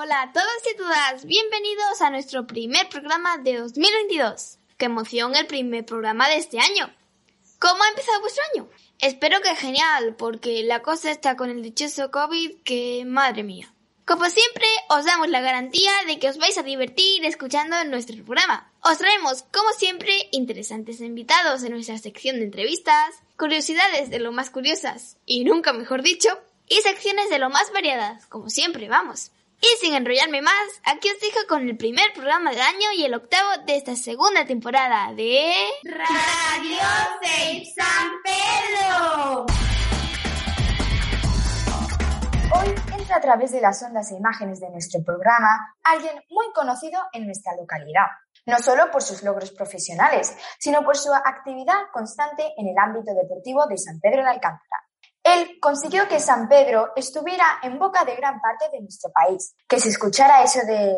Hola a todos y todas, bienvenidos a nuestro primer programa de 2022. ¡Qué emoción el primer programa de este año! ¿Cómo ha empezado vuestro año? Espero que genial, porque la cosa está con el dichoso COVID que, madre mía. Como siempre, os damos la garantía de que os vais a divertir escuchando nuestro programa. Os traemos, como siempre, interesantes invitados en nuestra sección de entrevistas, curiosidades de lo más curiosas, y nunca mejor dicho, y secciones de lo más variadas, como siempre, vamos. Y sin enrollarme más, aquí os dejo con el primer programa del año y el octavo de esta segunda temporada de... Radio Safe San Pedro. Hoy entra a través de las ondas e imágenes de nuestro programa alguien muy conocido en nuestra localidad, no solo por sus logros profesionales, sino por su actividad constante en el ámbito deportivo de San Pedro de Alcántara. Él consiguió que San Pedro estuviera en boca de gran parte de nuestro país, que se escuchara eso de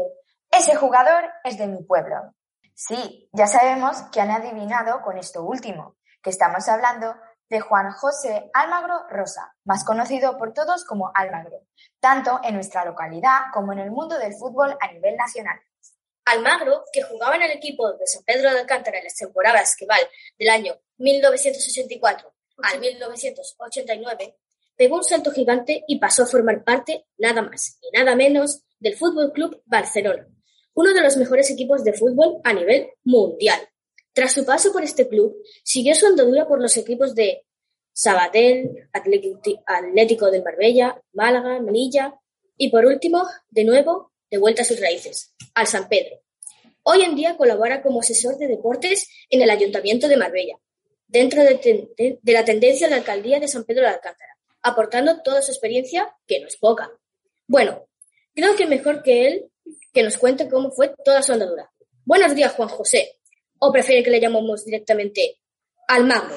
ese jugador es de mi pueblo. Sí, ya sabemos que han adivinado con esto último, que estamos hablando de Juan José Almagro Rosa, más conocido por todos como Almagro, tanto en nuestra localidad como en el mundo del fútbol a nivel nacional. Almagro, que jugaba en el equipo de San Pedro de Alcántara en las temporadas que del año 1984 al 1989, pegó un salto gigante y pasó a formar parte, nada más y nada menos, del Fútbol Club Barcelona, uno de los mejores equipos de fútbol a nivel mundial. Tras su paso por este club, siguió su andadura por los equipos de Sabadell, Atlético del Marbella, Málaga, Melilla y por último, de nuevo, de vuelta a sus raíces, al San Pedro. Hoy en día colabora como asesor de deportes en el Ayuntamiento de Marbella, dentro de, la tendencia de la alcaldía de San Pedro de Alcántara, aportando toda su experiencia, que no es poca. Bueno, creo que mejor que él que nos cuente cómo fue toda su andadura. Buenos días, Juan José. ¿O prefiere que le llamemos directamente al mago?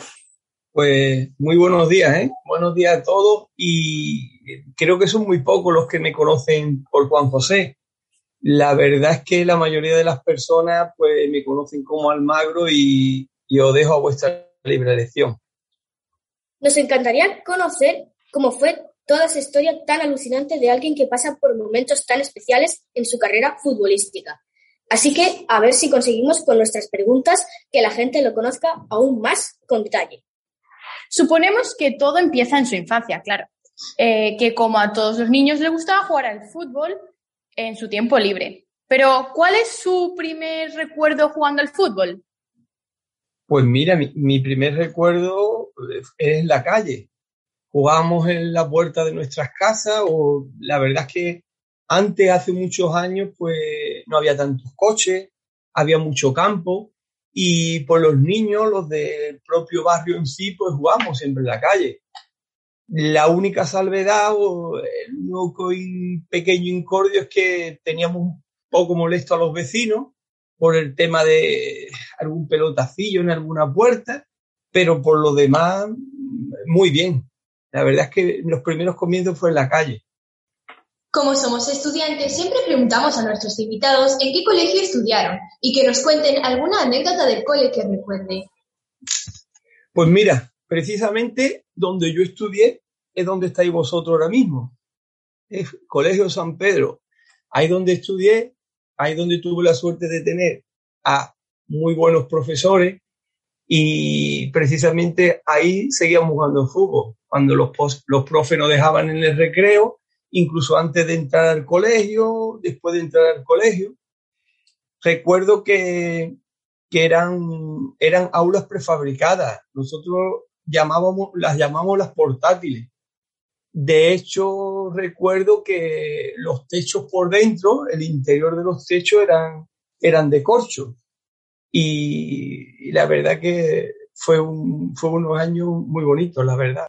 Pues muy buenos días, ¿eh? Buenos días a todos y creo que son muy pocos los que me conocen por Juan José. La verdad es que la mayoría de las personas pues me conocen como Almagro y, y os dejo a vuestra libre elección. Nos encantaría conocer cómo fue toda esa historia tan alucinante de alguien que pasa por momentos tan especiales en su carrera futbolística. Así que a ver si conseguimos con nuestras preguntas que la gente lo conozca aún más con detalle. Suponemos que todo empieza en su infancia, claro. Eh, que como a todos los niños le gustaba jugar al fútbol en su tiempo libre. Pero, ¿cuál es su primer recuerdo jugando al fútbol? Pues mira, mi, primer recuerdo es en la calle. Jugábamos en la puerta de nuestras casas o la verdad es que antes, hace muchos años, pues no había tantos coches, había mucho campo y por los niños, los del propio barrio en sí, pues jugamos siempre en la calle. La única salvedad o el único pequeño incordio es que teníamos un poco molesto a los vecinos por el tema de algún pelotacillo en alguna puerta, pero por lo demás, muy bien. La verdad es que los primeros comienzos fue en la calle. Como somos estudiantes, siempre preguntamos a nuestros invitados en qué colegio estudiaron y que nos cuenten alguna anécdota del cole que recuerde. Pues mira, precisamente donde yo estudié es donde estáis vosotros ahora mismo. Es Colegio San Pedro. Ahí donde estudié ahí donde tuve la suerte de tener a muy buenos profesores y precisamente ahí seguíamos jugando fútbol. Cuando los, los profes nos dejaban en el recreo, incluso antes de entrar al colegio, después de entrar al colegio. Recuerdo que, que eran, eran aulas prefabricadas. Nosotros llamábamos, las llamamos las portátiles. De hecho, recuerdo que los techos por dentro, el interior de los techos eran, eran de corcho. Y, la verdad que fue, un, fue unos años muy bonitos, la verdad.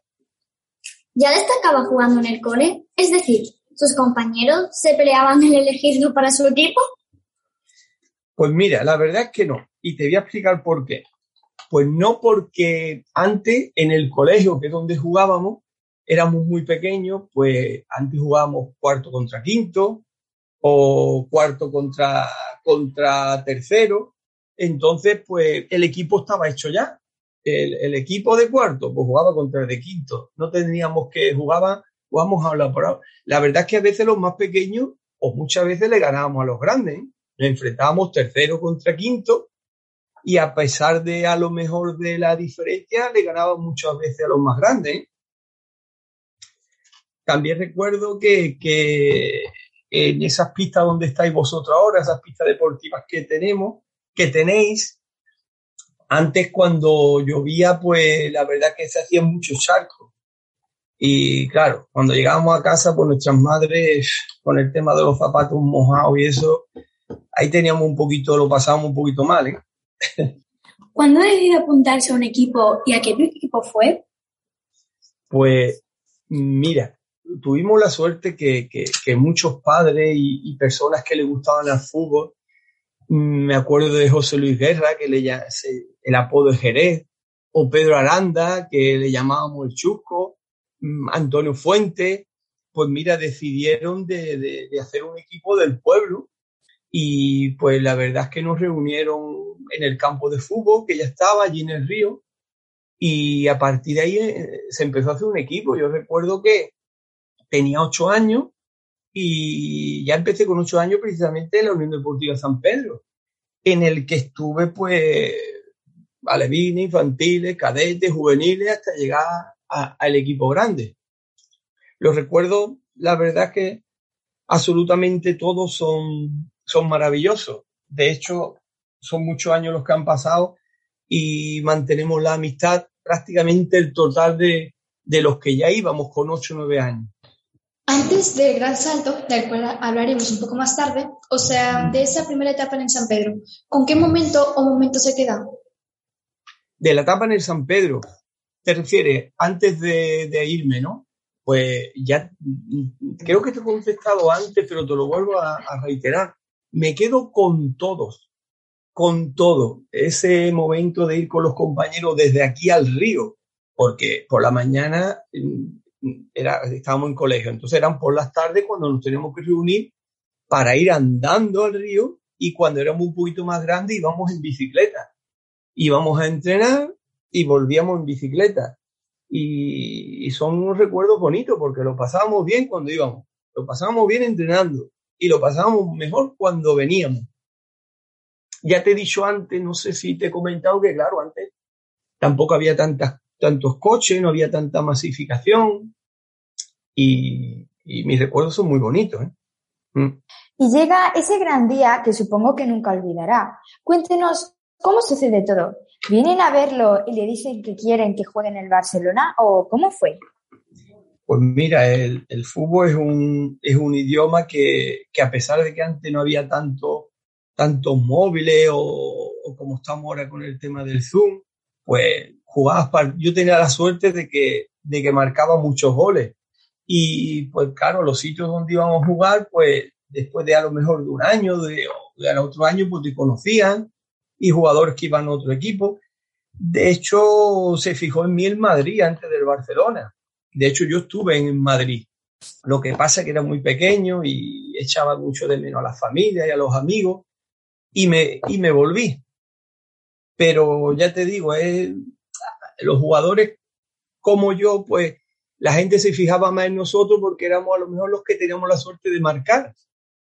¿Ya destacaba jugando en el cole? Es decir, sus compañeros se peleaban en elegirlo para su equipo? Pues mira, la verdad es que no. Y te voy a explicar por qué. Pues no porque antes en el colegio, que es donde jugábamos, éramos muy pequeños, pues antes jugábamos cuarto contra quinto o cuarto contra, contra tercero. Entonces, pues el equipo estaba hecho ya. El, el equipo de cuarto, pues jugaba contra el de quinto. No teníamos que jugar, jugamos a hablar por La verdad es que a veces los más pequeños, o muchas veces le ganábamos a los grandes. ¿eh? Nos enfrentábamos tercero contra quinto y a pesar de a lo mejor de la diferencia, le ganaba muchas veces a los más grandes. También recuerdo que, que en esas pistas donde estáis vosotros ahora, esas pistas deportivas que tenemos, que tenéis, antes cuando llovía, pues la verdad que se hacían muchos charcos. Y claro, cuando llegábamos a casa, pues nuestras madres, con el tema de los zapatos mojados y eso, ahí teníamos un poquito, lo pasábamos un poquito mal, ¿eh? ¿Cuándo decidió apuntarse a un equipo y a qué equipo fue? Pues mira, tuvimos la suerte que, que, muchos padres y, personas que le gustaban el fútbol, mm, me acuerdo de José Luis Guerra, que le el apodo de Jerez, o Pedro Aranda, que le llamábamos el Chusco, mm, Antonio Fuente, pues mira, decidieron de, de hacer un equipo del pueblo y pues la verdad es que nos reunieron en el campo de fútbol, que ya estaba allí en el río, y a partir de ahí eh, se empezó a hacer un equipo. Yo recuerdo que tenía ocho años y ya empecé con ocho años precisamente en la Unión Deportiva San Pedro, en el que estuve pues alevines, infantiles, cadetes, juveniles, hasta llegar al equipo grande. Los recuerdo, la verdad es que absolutamente todos son son maravillosos. De hecho, son muchos años los que han pasado y mantenemos la amistad prácticamente el total de, de los que ya íbamos con 8 o 9 años. Antes del gran salto, del cual hablaremos un poco más tarde, o sea, de esa primera etapa en San Pedro, ¿con qué momento o momento se queda? De la etapa en San Pedro, te refieres antes de, irme, ¿no? Pues ya creo que te he contestado antes, pero te lo vuelvo a reiterar me quedo con todos, con todo. Ese momento de ir con los compañeros desde aquí al río, porque por la mañana mm, estábamos en colegio, entonces eran por las tardes cuando nos teníamos que reunir para ir andando al río y cuando éramos un poquito más grandes íbamos en bicicleta. Íbamos a entrenar y volvíamos en bicicleta. Y, y son unos recuerdos bonitos porque lo pasábamos bien cuando íbamos, lo pasábamos bien entrenando y lo pasábamos mejor cuando veníamos. Ya te he dicho antes, no sé si te he comentado que, claro, antes tampoco había tantas, tantos coches, no había tanta masificación y, mis recuerdos son muy bonitos. ¿eh? Mm. Y llega ese gran día que supongo que nunca olvidará. Cuéntenos cómo sucede todo. ¿Vienen a verlo y le dicen que quieren que juegue en el Barcelona o cómo fue? Pues mira, el, el fútbol es un, es un idioma que, que, a pesar de que antes no había tanto, tantos móviles o, o, como estamos ahora con el tema del Zoom, pues jugabas para, yo tenía la suerte de que, de que marcaba muchos goles. Y pues claro, los sitios donde íbamos a jugar, pues después de a lo mejor de un año, de, de otro año, pues te conocían y jugadores que iban a otro equipo. De hecho, se fijó en mí el Madrid antes del Barcelona. De hecho, yo estuve en Madrid. Lo que pasa es que era muy pequeño y echaba mucho de menos a la familia y a los amigos y me, y me volví. Pero ya te digo, los jugadores como yo, pues la gente se fijaba más en nosotros porque éramos a lo mejor los que teníamos la suerte de marcar.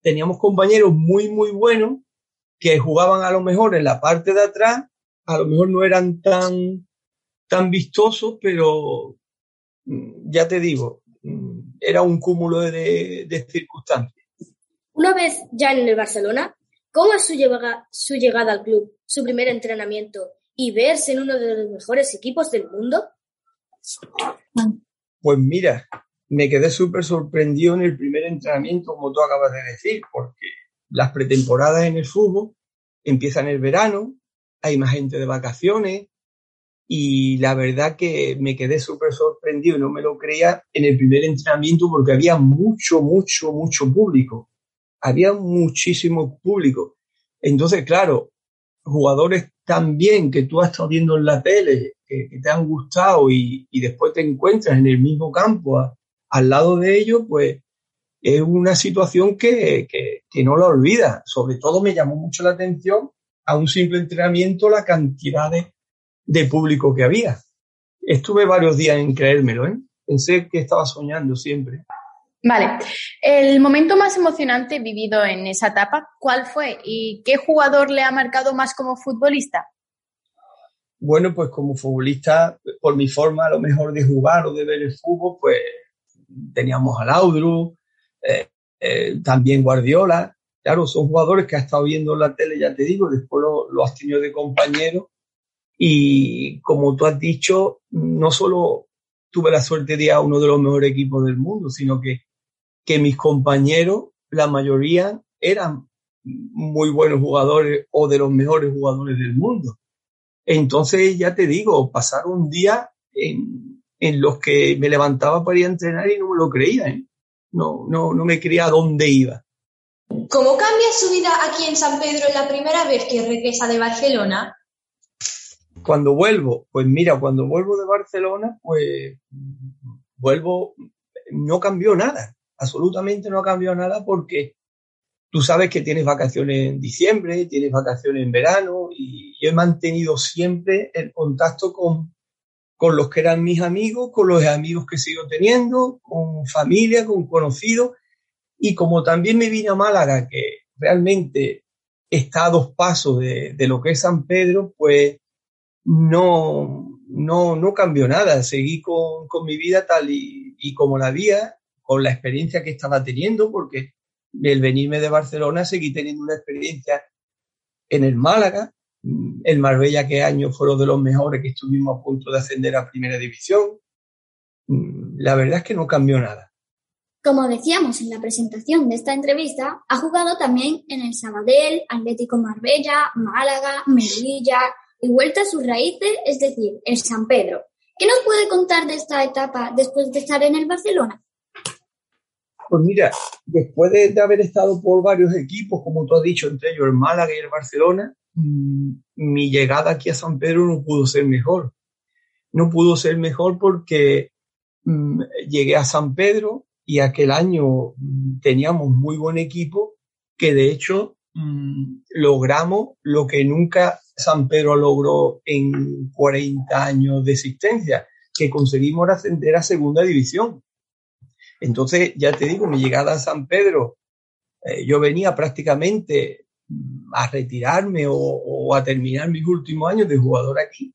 Teníamos compañeros muy, muy buenos que jugaban a lo mejor en la parte de atrás, a lo mejor no eran tan, tan vistosos, pero Mm, ya te digo, mm, era un cúmulo de, circunstancias. Una vez ya en el Barcelona, ¿cómo es su llegada, su llegada al club, su primer entrenamiento y verse en uno de los mejores equipos del mundo? Pues mira, me quedé súper sorprendido en el primer entrenamiento, como tú acabas de decir, porque las pretemporadas en el fútbol empiezan el verano, hay más gente de vacaciones y la verdad que me quedé súper sorprendido no me lo creía en el primer entrenamiento porque había mucho, mucho, mucho público. Había muchísimo público. Entonces, claro, jugadores también que tú has estado viendo en la tele, que, te han gustado y, después te encuentras en el mismo campo al lado de ellos, pues es una situación que, que no la olvidas. Sobre todo me llamó mucho la atención a un simple entrenamiento la cantidad de de público que había. Estuve varios días en creérmelo, ¿eh? Pensé que estaba soñando siempre. Vale. El momento más emocionante vivido en esa etapa, ¿cuál fue? ¿Y qué jugador le ha marcado más como futbolista? Bueno, pues como futbolista, por mi forma a lo mejor de jugar o de ver el fútbol, pues teníamos a Laudru, eh, eh, también Guardiola. Claro, son jugadores que has estado viendo en la tele, ya te digo, después lo, lo has tenido de compañero y como tú has dicho, no solo tuve la suerte de ir a uno de los mejores equipos del mundo, sino que, que mis compañeros, la mayoría, eran muy buenos jugadores o de los mejores jugadores del mundo. Entonces, ya te digo, pasaron un día en, en los que me levantaba para ir a entrenar y no me lo creía. ¿eh? No, no, no me creía a dónde iba. ¿Cómo cambia su vida aquí en San Pedro la primera vez que regresa de Barcelona? Cuando vuelvo, pues mira, cuando vuelvo de Barcelona, pues vuelvo, no cambió nada, absolutamente no cambió nada porque tú sabes que tienes vacaciones en diciembre, tienes vacaciones en verano y yo he mantenido siempre el contacto con, con los que eran mis amigos, con los amigos que sigo teniendo, con familia, con conocidos y como también me vine a Málaga, que realmente está a dos pasos de, de lo que es San Pedro, pues no, no, no cambió nada. Seguí con, con mi vida tal y, como la había, con la experiencia que estaba teniendo, porque el venirme de Barcelona seguí teniendo una experiencia en el Málaga. El Marbella, que años fueron de los mejores que estuvimos a punto de ascender a Primera División. La verdad es que no cambió nada. Como decíamos en la presentación de esta entrevista, ha jugado también en el Sabadell, Atlético Marbella, Málaga, Melilla, y vuelta a sus raíces, es decir, en San Pedro. ¿Qué nos puede contar de esta etapa después de estar en el Barcelona? Pues mira, después de, haber estado por varios equipos, como tú has dicho, entre ellos el Málaga y el Barcelona, mm, mi llegada aquí a San Pedro no pudo ser mejor. No pudo ser mejor porque mm, llegué a San Pedro y aquel año mm, teníamos muy buen equipo que de hecho logramos lo que nunca San Pedro logró en 40 años de existencia, que conseguimos ascender a segunda división. Entonces, ya te digo, mi llegada a San Pedro, eh, yo venía prácticamente mm, a retirarme o, a terminar mis últimos años de jugador aquí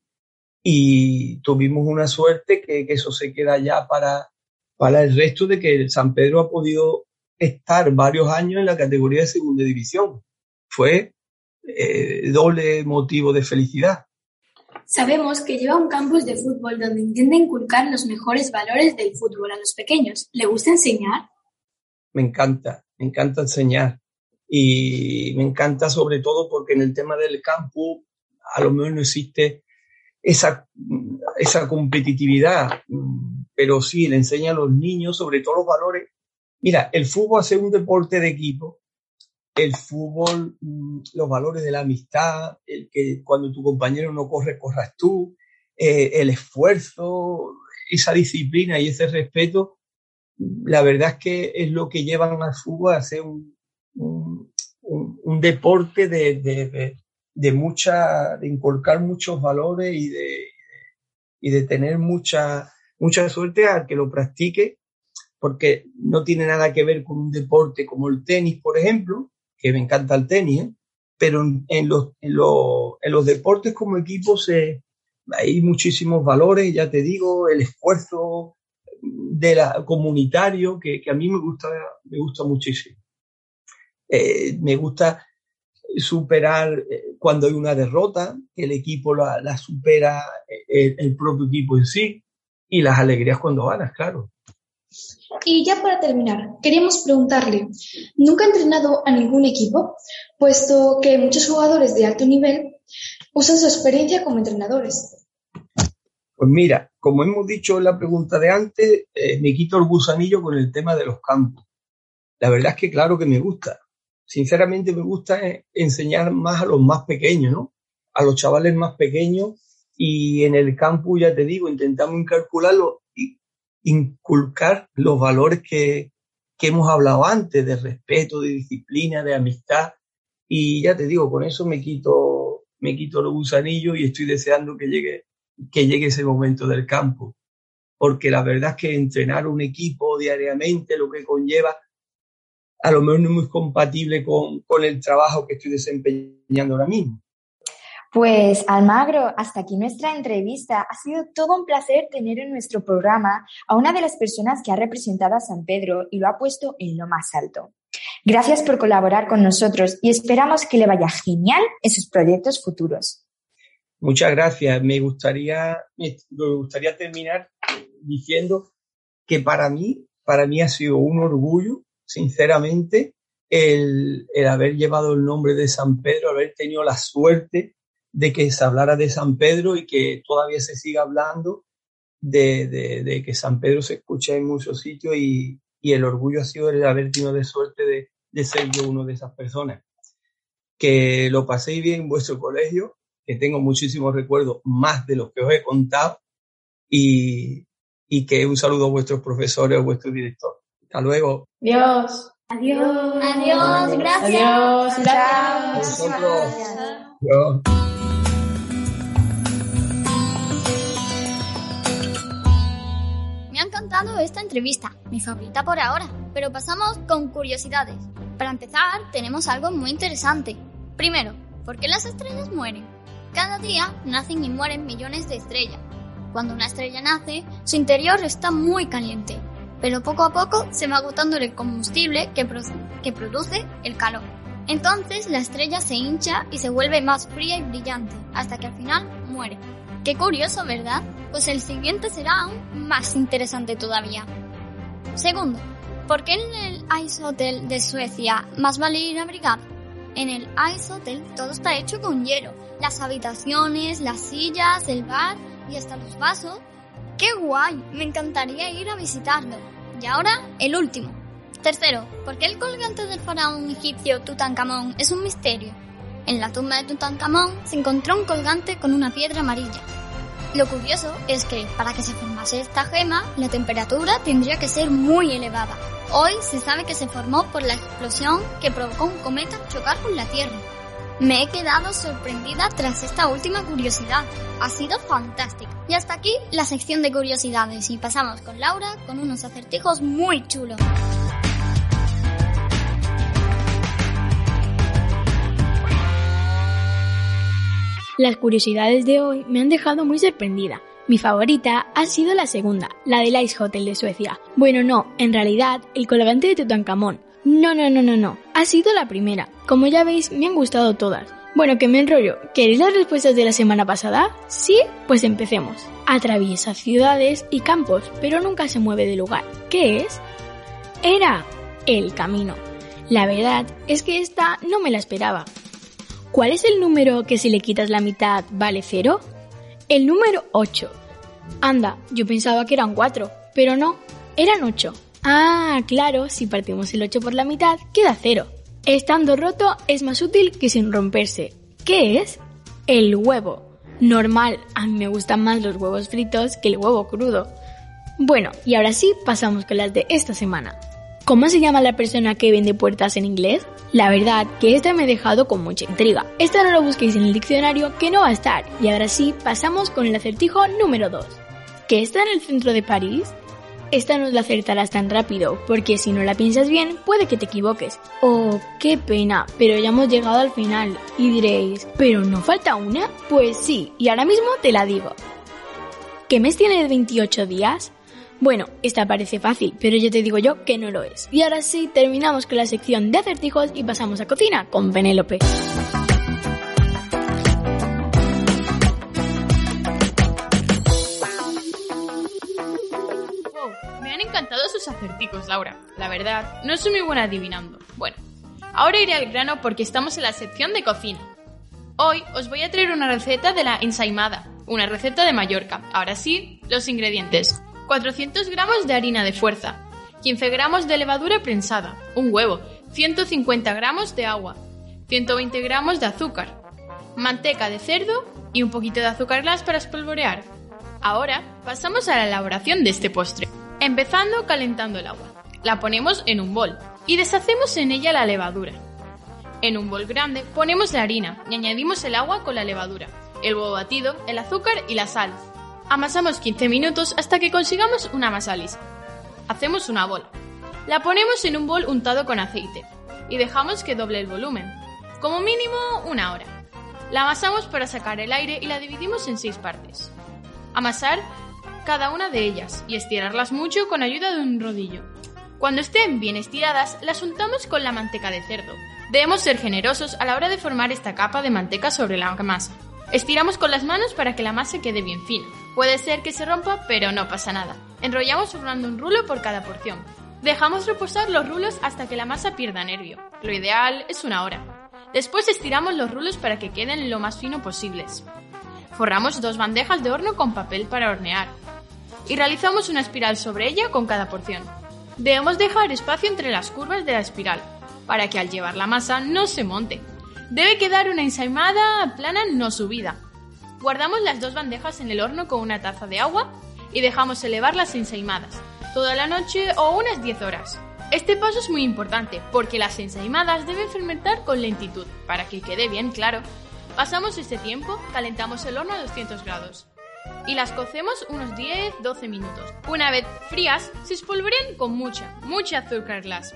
y tuvimos una suerte que, eso se queda ya para, para el resto de que San Pedro ha podido estar varios años en la categoría de segunda división. Fue eh, doble motivo de felicidad. Sabemos que lleva un campus de fútbol donde intenta inculcar los mejores valores del fútbol a los pequeños. ¿Le gusta enseñar? Me encanta, me encanta enseñar. Y me encanta sobre todo porque en el tema del campus a lo mejor no existe esa, esa competitividad, pero sí le enseña a los niños sobre todo los valores. Mira, el fútbol hace un deporte de equipo el fútbol, mm, los valores de la amistad, el que cuando tu compañero no corre, corras tú, eh, el esfuerzo, esa disciplina y ese respeto, la verdad es que es lo que llevan al fútbol a ser un, un, deporte de, de, mucha, de inculcar muchos valores y de, y de tener mucha, mucha suerte al que lo practique, porque no tiene nada que ver con un deporte como el tenis, por ejemplo, que me encanta el tenis, ¿eh? pero en, los, en, los, deportes como equipo se, hay muchísimos valores, ya te digo, el esfuerzo de la, comunitario que, a mí me gusta, me gusta muchísimo. Eh, me gusta superar eh, cuando hay una derrota, que el equipo la, supera el, propio equipo en sí, y las alegrías cuando ganas, claro. Y ya para terminar, queríamos preguntarle, ¿nunca ha entrenado a ningún equipo? Puesto que muchos jugadores de alto nivel usan su experiencia como entrenadores. Pues mira, como hemos dicho en la pregunta de antes, eh, me quito el gusanillo con el tema de los campos. La verdad es que claro que me gusta. Sinceramente me gusta eh, enseñar más a los más pequeños, ¿no? A los chavales más pequeños y en el campus, ya te digo, intentamos incalcularlo inculcar los valores que, que hemos hablado antes, de respeto, de disciplina, de amistad. Y ya te digo, con eso me quito, me quito los gusanillos y estoy deseando que llegue que llegue ese momento del campo. Porque la verdad es que entrenar un equipo diariamente, lo que conlleva, a lo mejor no es muy compatible con, con el trabajo que estoy desempeñando ahora mismo. Pues Almagro, hasta aquí nuestra entrevista. Ha sido todo un placer tener en nuestro programa a una de las personas que ha representado a San Pedro y lo ha puesto en lo más alto. Gracias por colaborar con nosotros y esperamos que le vaya genial en sus proyectos futuros. Muchas gracias. Me gustaría, me gustaría terminar diciendo que para mí, para mí ha sido un orgullo, sinceramente, el, el haber llevado el nombre de San Pedro, haber tenido la suerte de que se hablara de San Pedro y que todavía se siga hablando de, de, de que San Pedro se escucha en muchos sitios y, y, el orgullo ha sido el haber tenido de suerte de, de ser yo uno de esas personas. Que lo paséis bien en vuestro colegio, que tengo muchísimos recuerdos, más de los que os he contado, y, y que un saludo a vuestros profesores o vuestro director. Hasta luego. Adiós. Adiós. Adiós. Gracias. Adiós. Gracias. Adiós. Me ha esta entrevista, mi favorita por ahora, pero pasamos con curiosidades. Para empezar, tenemos algo muy interesante. Primero, ¿por qué las estrellas mueren? Cada día nacen y mueren millones de estrellas. Cuando una estrella nace, su interior está muy caliente, pero poco a poco se va agotando el combustible que, que produce el calor. Entonces la estrella se hincha y se vuelve más fría y brillante, hasta que al final muere. Qué curioso, ¿verdad? Pues el siguiente será aún más interesante todavía. Segundo, ¿por qué en el Ice Hotel de Suecia más vale ir abrigado? En el Ice Hotel todo está hecho con hielo. Las habitaciones, las sillas, el bar y hasta los vasos. ¡Qué guay! Me encantaría ir a visitarlo. Y ahora, el último. Tercero, ¿por qué el colgante del faraón egipcio Tutankamón es un misterio? En la tumba de Tutankamón se encontró un colgante con una piedra amarilla. Lo curioso es que para que se formase esta gema, la temperatura tendría que ser muy elevada. Hoy se sabe que se formó por la explosión que provocó un cometa chocar con la Tierra. Me he quedado sorprendida tras esta última curiosidad. Ha sido fantástica. Y hasta aquí la sección de curiosidades y pasamos con Laura con unos acertijos muy chulos. Las curiosidades de hoy me han dejado muy sorprendida. Mi favorita ha sido la segunda, la del Ice Hotel de Suecia. Bueno, no, en realidad, el colgante de Tutankamón. No, no, no, no, no. Ha sido la primera. Como ya veis, me han gustado todas. Bueno, que me enrollo. ¿Queréis las respuestas de la semana pasada? ¿Sí? Pues empecemos. Atraviesa ciudades y campos, pero nunca se mueve de lugar. ¿Qué es? Era el camino. La verdad es que esta no me la esperaba. ¿Cuál es el número que si le quitas la mitad vale cero? El número 8. Anda, yo pensaba que eran 4, pero no, eran 8. Ah, claro, si partimos el 8 por la mitad, queda 0. Estando roto es más útil que sin romperse. ¿Qué es? El huevo. Normal, a mí me gustan más los huevos fritos que el huevo crudo. Bueno, y ahora sí pasamos con las de esta semana. ¿Cómo se llama la persona que vende puertas en inglés? La verdad que esta me ha dejado con mucha intriga. Esta no lo busquéis en el diccionario que no va a estar. Y ahora sí, pasamos con el acertijo número 2. ¿Qué está en el centro de París? Esta no la acertarás tan rápido, porque si no la piensas bien, puede que te equivoques. Oh, qué pena, pero ya hemos llegado al final. Y diréis, ¿pero no falta una? Pues sí, y ahora mismo te la digo. ¿Qué mes tiene de 28 días? Bueno, esta parece fácil, pero yo te digo yo que no lo es. Y ahora sí, terminamos con la sección de acertijos y pasamos a cocina con Penélope. Wow, me han encantado sus acertijos, Laura. La verdad, no soy muy buena adivinando. Bueno, ahora iré al grano porque estamos en la sección de cocina. Hoy os voy a traer una receta de la ensaimada. una receta de Mallorca. Ahora sí, los ingredientes. 400 gramos de harina de fuerza, 15 gramos de levadura prensada, un huevo, 150 gramos de agua, 120 gramos de azúcar, manteca de cerdo y un poquito de azúcar glass para espolvorear. Ahora pasamos a la elaboración de este postre, empezando calentando el agua. La ponemos en un bol y deshacemos en ella la levadura. En un bol grande ponemos la harina y añadimos el agua con la levadura, el huevo batido, el azúcar y la sal. Amasamos 15 minutos hasta que consigamos una masa lisa. Hacemos una bola. La ponemos en un bol untado con aceite y dejamos que doble el volumen, como mínimo una hora. La amasamos para sacar el aire y la dividimos en seis partes. Amasar cada una de ellas y estirarlas mucho con ayuda de un rodillo. Cuando estén bien estiradas, las untamos con la manteca de cerdo. Debemos ser generosos a la hora de formar esta capa de manteca sobre la masa. Estiramos con las manos para que la masa quede bien fina. Puede ser que se rompa, pero no pasa nada. Enrollamos formando un rulo por cada porción. Dejamos reposar los rulos hasta que la masa pierda nervio. Lo ideal es una hora. Después estiramos los rulos para que queden lo más fino posibles. Forramos dos bandejas de horno con papel para hornear. Y realizamos una espiral sobre ella con cada porción. Debemos dejar espacio entre las curvas de la espiral, para que al llevar la masa no se monte. Debe quedar una ensaimada plana no subida. Guardamos las dos bandejas en el horno con una taza de agua y dejamos elevar las ensaimadas, toda la noche o unas 10 horas. Este paso es muy importante porque las ensaimadas deben fermentar con lentitud, para que quede bien claro. Pasamos este tiempo, calentamos el horno a 200 grados y las cocemos unos 10-12 minutos. Una vez frías, se espolvorean con mucha, mucha azúcar glass.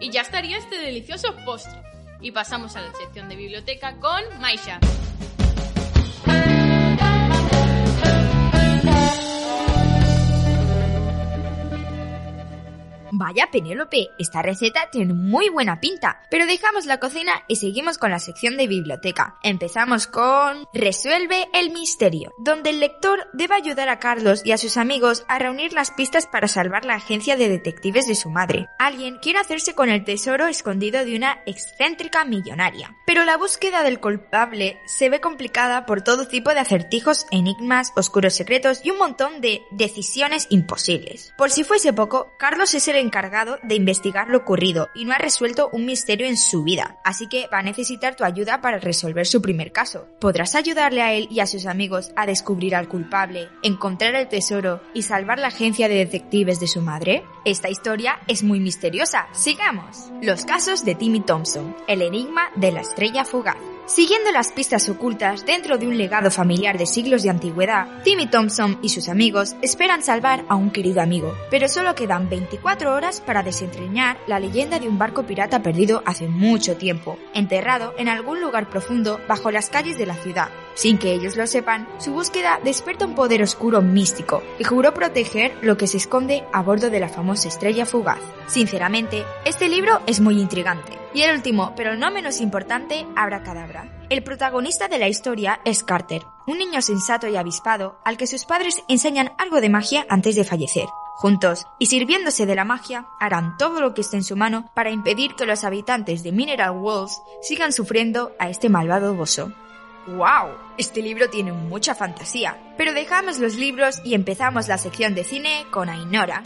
Y ya estaría este delicioso postre. Y pasamos a la sección de biblioteca con Maisha. Vaya Penélope, esta receta tiene muy buena pinta, pero dejamos la cocina y seguimos con la sección de biblioteca. Empezamos con Resuelve el misterio, donde el lector debe ayudar a Carlos y a sus amigos a reunir las pistas para salvar la agencia de detectives de su madre. Alguien quiere hacerse con el tesoro escondido de una excéntrica millonaria, pero la búsqueda del culpable se ve complicada por todo tipo de acertijos, enigmas, oscuros secretos y un montón de decisiones imposibles. Por si fuese poco, Carlos es el encargado de investigar lo ocurrido y no ha resuelto un misterio en su vida, así que va a necesitar tu ayuda para resolver su primer caso. ¿Podrás ayudarle a él y a sus amigos a descubrir al culpable, encontrar el tesoro y salvar la agencia de detectives de su madre? Esta historia es muy misteriosa. Sigamos. Los casos de Timmy Thompson, el enigma de la estrella fugaz. Siguiendo las pistas ocultas dentro de un legado familiar de siglos de antigüedad, Timmy Thompson y sus amigos esperan salvar a un querido amigo, pero solo quedan 24 horas para desentrañar la leyenda de un barco pirata perdido hace mucho tiempo, enterrado en algún lugar profundo bajo las calles de la ciudad. Sin que ellos lo sepan, su búsqueda desperta un poder oscuro místico y juró proteger lo que se esconde a bordo de la famosa estrella fugaz. Sinceramente, este libro es muy intrigante. Y el último, pero no menos importante, Abracadabra. El protagonista de la historia es Carter, un niño sensato y avispado al que sus padres enseñan algo de magia antes de fallecer. Juntos, y sirviéndose de la magia, harán todo lo que esté en su mano para impedir que los habitantes de Mineral Walls sigan sufriendo a este malvado boso. ¡Wow! Este libro tiene mucha fantasía. Pero dejamos los libros y empezamos la sección de cine con Ainora.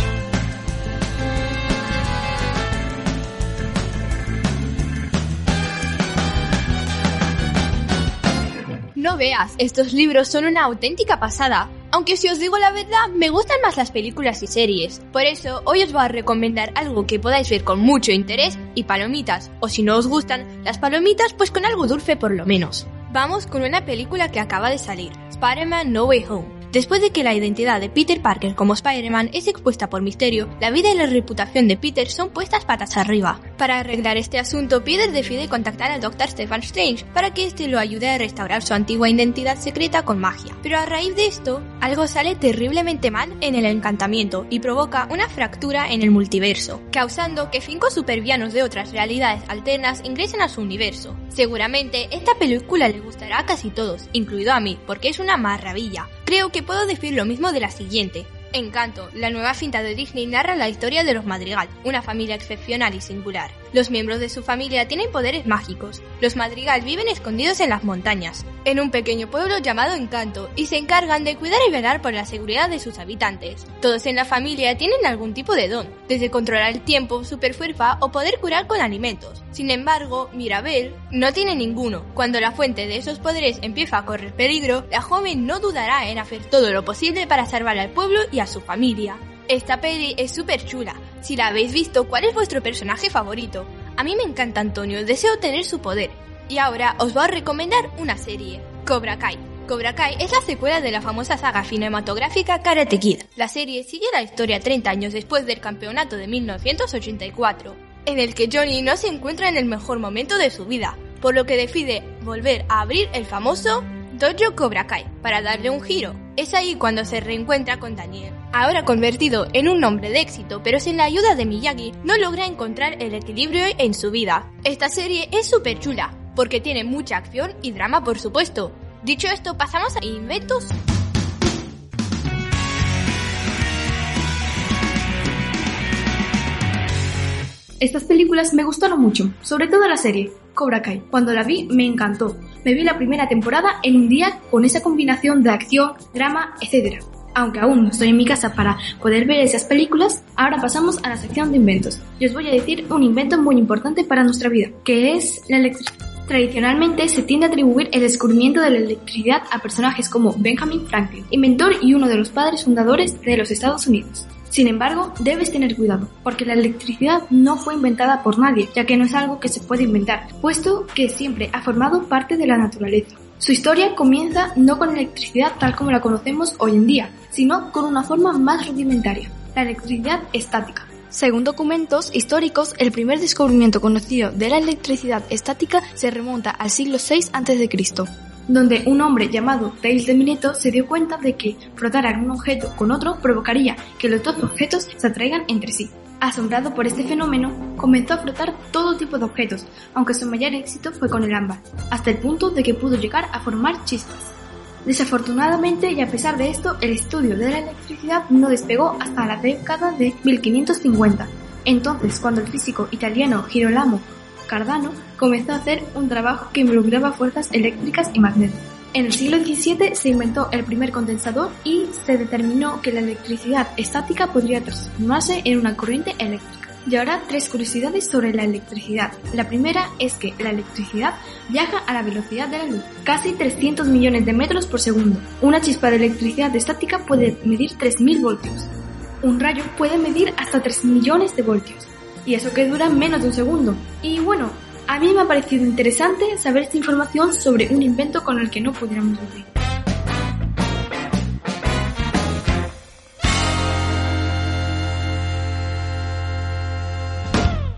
No veas, estos libros son una auténtica pasada. Aunque si os digo la verdad, me gustan más las películas y series. Por eso, hoy os voy a recomendar algo que podáis ver con mucho interés y palomitas. O si no os gustan las palomitas, pues con algo dulce por lo menos. Vamos con una película que acaba de salir, Spider-Man No Way Home. Después de que la identidad de Peter Parker como Spider-Man es expuesta por Misterio, la vida y la reputación de Peter son puestas patas arriba. Para arreglar este asunto, Peter decide contactar al Dr. Stephen Strange para que éste lo ayude a restaurar su antigua identidad secreta con magia. Pero a raíz de esto, algo sale terriblemente mal en el encantamiento y provoca una fractura en el multiverso, causando que cinco supervianos de otras realidades alternas ingresen a su universo. Seguramente esta película le gustará a casi todos, incluido a mí, porque es una maravilla. Creo que puedo decir lo mismo de la siguiente. Encanto, la nueva cinta de Disney narra la historia de los Madrigal, una familia excepcional y singular. Los miembros de su familia tienen poderes mágicos. Los Madrigal viven escondidos en las montañas, en un pequeño pueblo llamado Encanto, y se encargan de cuidar y velar por la seguridad de sus habitantes. Todos en la familia tienen algún tipo de don, desde controlar el tiempo, superfuerza o poder curar con alimentos. Sin embargo, Mirabel no tiene ninguno. Cuando la fuente de esos poderes empieza a correr peligro, la joven no dudará en hacer todo lo posible para salvar al pueblo y a su familia. Esta peli es súper chula. Si la habéis visto, ¿cuál es vuestro personaje favorito? A mí me encanta Antonio, deseo tener su poder. Y ahora os voy a recomendar una serie, Cobra Kai. Cobra Kai es la secuela de la famosa saga cinematográfica Karate Kid. La serie sigue la historia 30 años después del campeonato de 1984, en el que Johnny no se encuentra en el mejor momento de su vida, por lo que decide volver a abrir el famoso Dojo Cobra Kai para darle un giro. Es ahí cuando se reencuentra con Daniel. Ahora convertido en un hombre de éxito, pero sin la ayuda de Miyagi, no logra encontrar el equilibrio en su vida. Esta serie es súper chula, porque tiene mucha acción y drama por supuesto. Dicho esto, pasamos a inventos Estas películas me gustaron mucho, sobre todo la serie, Cobra Kai. Cuando la vi me encantó. Me vi la primera temporada en un día con esa combinación de acción, drama, etc. Aunque aún no estoy en mi casa para poder ver esas películas, ahora pasamos a la sección de inventos. Y os voy a decir un invento muy importante para nuestra vida, que es la electricidad. Tradicionalmente se tiende a atribuir el descubrimiento de la electricidad a personajes como Benjamin Franklin, inventor y uno de los padres fundadores de los Estados Unidos. Sin embargo, debes tener cuidado, porque la electricidad no fue inventada por nadie, ya que no es algo que se puede inventar, puesto que siempre ha formado parte de la naturaleza. Su historia comienza no con electricidad tal como la conocemos hoy en día, sino con una forma más rudimentaria, la electricidad estática. Según documentos históricos, el primer descubrimiento conocido de la electricidad estática se remonta al siglo VI a.C donde un hombre llamado Thales de Mileto se dio cuenta de que frotar un objeto con otro provocaría que los dos objetos se atraigan entre sí. Asombrado por este fenómeno, comenzó a frotar todo tipo de objetos, aunque su mayor éxito fue con el ámbar, hasta el punto de que pudo llegar a formar chispas. Desafortunadamente y a pesar de esto, el estudio de la electricidad no despegó hasta la década de 1550. Entonces, cuando el físico italiano Girolamo Cardano comenzó a hacer un trabajo que involucraba fuerzas eléctricas y magnetos. En el siglo XVII se inventó el primer condensador y se determinó que la electricidad estática podría transformarse en una corriente eléctrica. Y ahora tres curiosidades sobre la electricidad. La primera es que la electricidad viaja a la velocidad de la luz, casi 300 millones de metros por segundo. Una chispa de electricidad estática puede medir 3.000 voltios. Un rayo puede medir hasta 3 millones de voltios y eso que dura menos de un segundo. Y bueno, a mí me ha parecido interesante saber esta información sobre un invento con el que no pudiéramos vivir.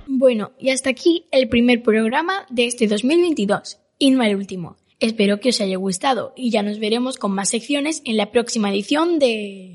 Bueno, y hasta aquí el primer programa de este 2022, y no el último. Espero que os haya gustado y ya nos veremos con más secciones en la próxima edición de...